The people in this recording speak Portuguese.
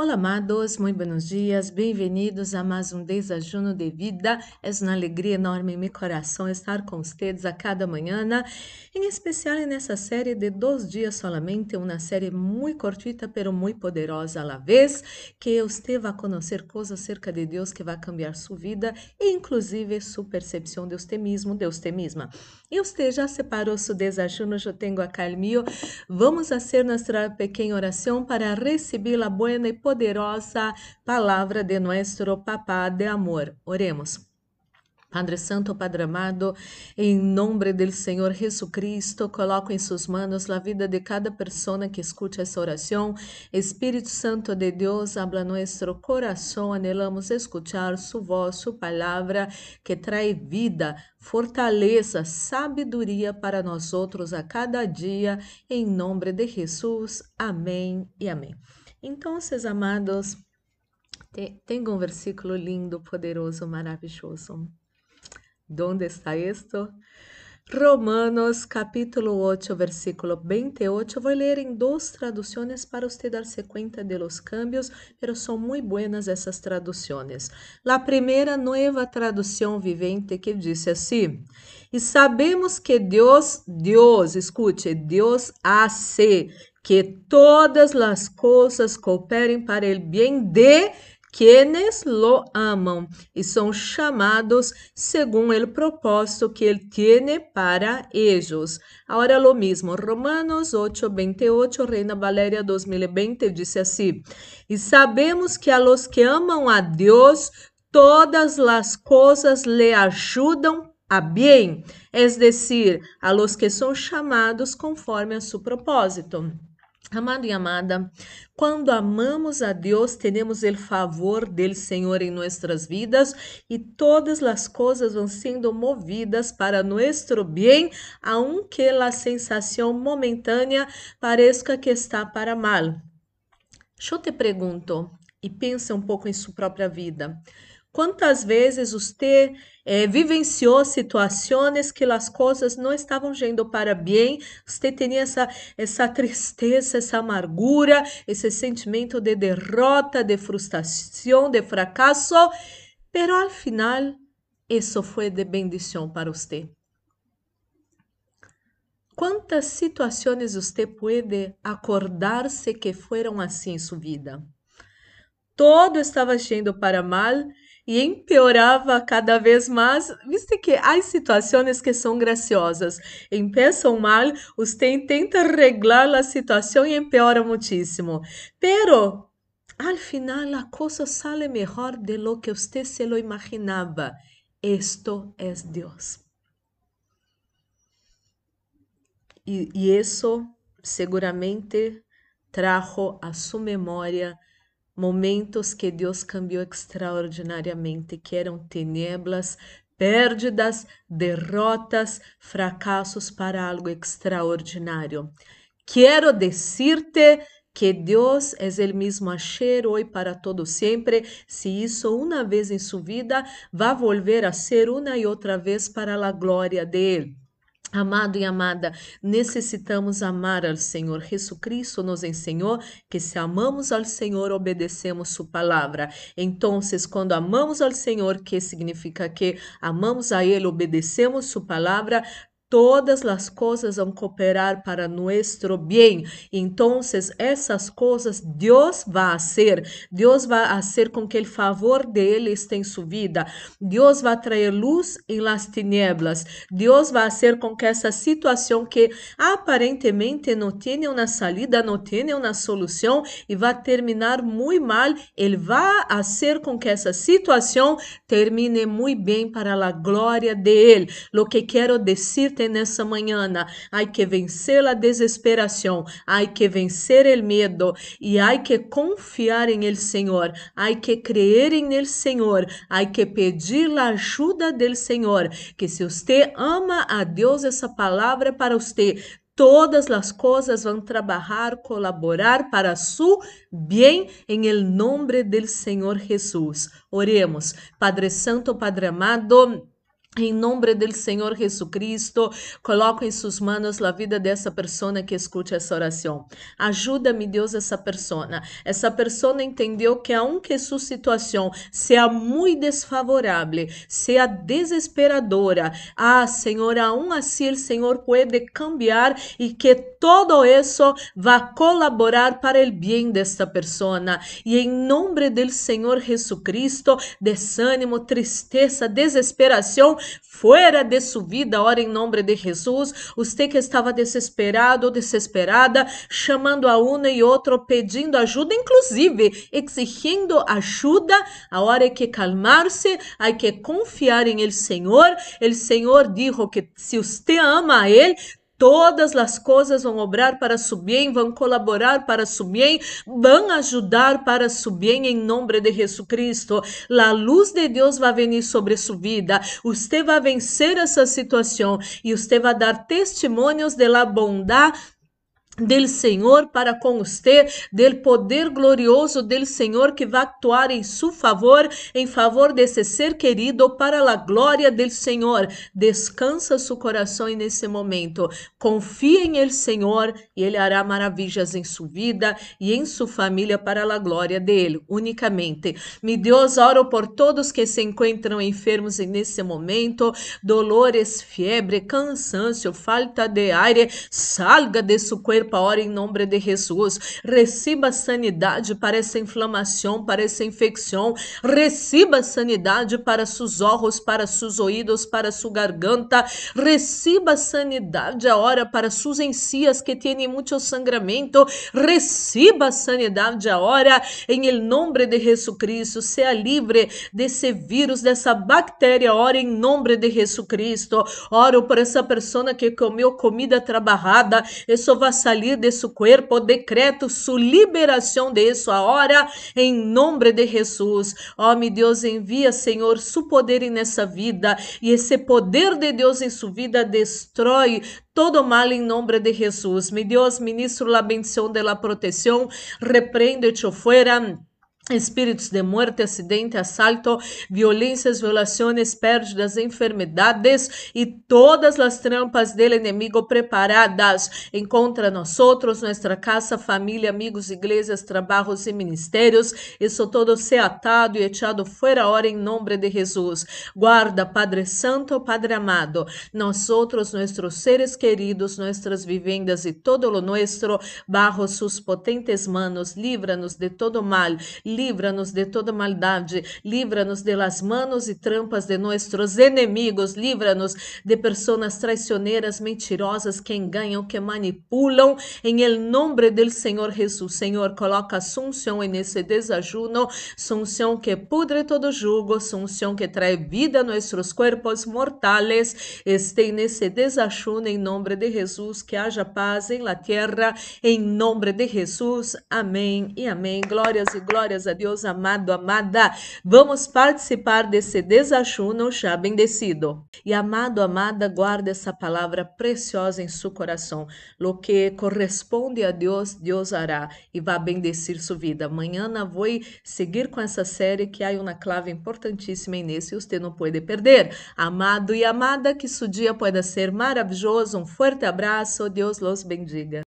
Olá, amados, muito buenos dias, bem-vindos a mais um desajuno de vida. É uma alegria enorme em meu coração estar com vocês a cada manhã, em especial nessa série de dois dias solamente, uma série muito cortita, pero muito poderosa à vez, que você vai conhecer coisas acerca de Deus que vai cambiar sua vida inclusive sua percepção de você mesmo, de você mesma. E você já separou seu desajuno, eu tenho acá o meu. Vamos fazer nossa pequena oração para receber a boa e poderosa palavra de nosso Papá de amor. Oremos. Padre Santo, Padre amado, em nome do Senhor Jesucristo, coloco em suas mãos a vida de cada pessoa que escute essa oração. Espírito Santo de Deus, habla nosso coração, anelamos escuchar sua voz, sua palavra, que traz vida, fortaleza, sabedoria para nós outros a cada dia, em nome de Jesus. Amém e amém. Então, amados, tem um versículo lindo, poderoso, maravilhoso. ¿Dónde está esto? Romanos capítulo 8, versículo 28. Vou ler em duas traduções para você dar-se conta de los cambios, pero são muito buenas essas traduções. A primeira, nova tradução vivente, que diz assim: E sabemos que Deus, Deus, escute, Deus hace que todas as coisas cooperem para o bem de quienes lo amam e são chamados segundo o propósito que ele tiene para ellos. Agora lo mismo, Romanos 8, 28, Reina Valéria 2020 diz assim: E sabemos que a los que amam a Deus, todas as coisas le ajudam a bem, es decir, a los que são chamados conforme a seu propósito. Amado e amada, quando amamos a Deus, temos o favor dele, Senhor, em nossas vidas e todas as coisas vão sendo movidas para nosso bem, aunque a sensação momentânea pareça que está para mal. Eu te pergunto e pensa um pouco em sua própria vida. Quantas vezes você eh, vivenciou situações que as coisas não estavam indo para bem, você tinha essa, essa tristeza, essa amargura, esse sentimento de derrota, de frustração, de fracasso, pero al final isso foi de bendição para você. Quantas situações você pode acordar-se que foram assim em sua vida? Todo estava indo para mal e empeorava cada vez mais. Viste que há situações que são graciosas. Empiezam mal, você tenta arreglar a situação e empeora muitíssimo. Pero al final a coisa sale melhor de lo que você se lo imaginava. Esto es Deus. E, e isso seguramente trajo a sua memória momentos que Deus cambiou extraordinariamente, que eram tenebras, pérdidas, derrotas, fracassos para algo extraordinário. Quero dizer-te que Deus é o mesmo ayer, hoje para todo sempre. Se isso uma vez em sua vida, vai volver a ser uma e outra vez para a glória dele. Amado e amada, necessitamos amar ao Senhor. Jesucristo nos ensinou que se amamos ao Senhor, obedecemos sua palavra. Então, quando amamos ao Senhor, que significa que amamos a Ele, obedecemos sua palavra, todas as coisas vão cooperar para nosso bem. Então, essas coisas Deus vai fazer. Deus vai fazer com que o favor dele esteja em sua vida. Deus vai trazer luz em las tinieblas. Deus vai fazer com que essa situação que aparentemente não tem uma salida, não tem uma solução e vai terminar muito mal, ele vai fazer com que essa situação termine muito bem para a glória de ele. Lo que quero dizer nessa manhã. Há que vencer a desesperação, há que vencer o medo e há que confiar em el Senhor, há que crer em el Senhor, há que pedir a ajuda del Senhor. Que se você ama a Deus, essa palavra é para você todas as coisas vão trabalhar, colaborar para su bem em el nombre del Senhor Jesus. Oremos. Padre Santo, Padre amado, em nome do Senhor Jesucristo, coloco em suas mãos a vida dessa pessoa que escute essa oração. Ajuda-me, Deus, essa pessoa. Essa pessoa entendeu que, aunque sua situação seja muito desfavorável, seja desesperadora, ah, Senhor, aún assim o Senhor pode cambiar e que todo isso vai colaborar para o bem desta pessoa. E em nome do Senhor Jesucristo, desânimo, tristeza, desesperação, Fuera de sua vida, ora em nome de Jesus. Você que estava desesperado ou desesperada, chamando a uma e outro, pedindo ajuda, inclusive exigindo ajuda, a hora é que calmar-se, há que confiar em el Senhor. El Senhor dijo que se você ama a Ele, Todas as coisas vão obrar para su bem, vão colaborar para su bem, vão ajudar para su bem em nome de Jesucristo. A luz de Deus vai vir sobre sua vida. Você vai vencer essa situação e você vai dar testemunhos de la bondade del Senhor para com você, del poder glorioso del Senhor que vai actuar em seu favor, em favor desse ser querido, para a glória del Senhor. Descansa seu coração nesse momento. Confia em el Senhor e ele hará maravilhas em sua vida e em sua família para a glória dele, unicamente. Me Deus, oro por todos que se encontram enfermos nesse momento, dolores, febre, cansaço, falta de ar, salga de seu corpo ora em nome de Jesus. Receba sanidade para essa inflamação, para essa infecção. Receba sanidade para seus olhos, para seus ouvidos, para sua garganta. Receba sanidade agora para suas encias que têm muito sangramento. Receba sanidade agora em nome de Jesus Cristo. Seja livre desse vírus, dessa bactéria. Ora em nome de Jesus Cristo. Oro por essa pessoa que comeu comida trabalhada. Sair salir de su cuerpo, decreto su liberação de isso agora, em nome de Jesus. Oh, meu Deus, envia, Senhor, su poder nessa vida, e esse poder de Deus em sua vida destrói todo mal em nome de Jesus. Mi Deus, ministro la bendición de la protección, reprende-te fuera espíritos de muerte, acidente, assalto, violências, violações, pérdidas, enfermedades e todas as trampas do inimigo preparadas em contra nós outros, nossa casa, família, amigos, igrejas, trabalhos e ministérios. Isso todo se atado e echado fora hora em nome de Jesus. Guarda, Padre Santo, Padre amado, nós outros, nossos seres queridos, nossas vivendas e todo o nosso, bajo sus potentes manos, livra-nos de todo mal livra-nos de toda maldade, livra-nos de las manos e trampas de nossos inimigos, livra-nos de pessoas traicioneiras, mentirosas que enganam, que manipulam. Em el nome do Senhor Jesus, Senhor, coloca sunção nesse desajuno, sunção que pudre todo jugo, sunção que trae vida a nossos corpos mortais. Este nesse desajuno em nome de Jesus, que haja paz em la terra, em nome de Jesus. Amém e amém. Glórias e glórias a Deus amado, amada. Vamos participar desse desajuno já bendecido. E amado, amada, guarda essa palavra preciosa em seu coração. Lo que corresponde a Deus, Deus hará e vai bendecir sua vida. Amanhã vou seguir com essa série que há uma clave importantíssima nesse e você não pode perder. Amado e amada, que seu dia pueda ser maravilhoso. Um forte abraço. Deus los bendiga.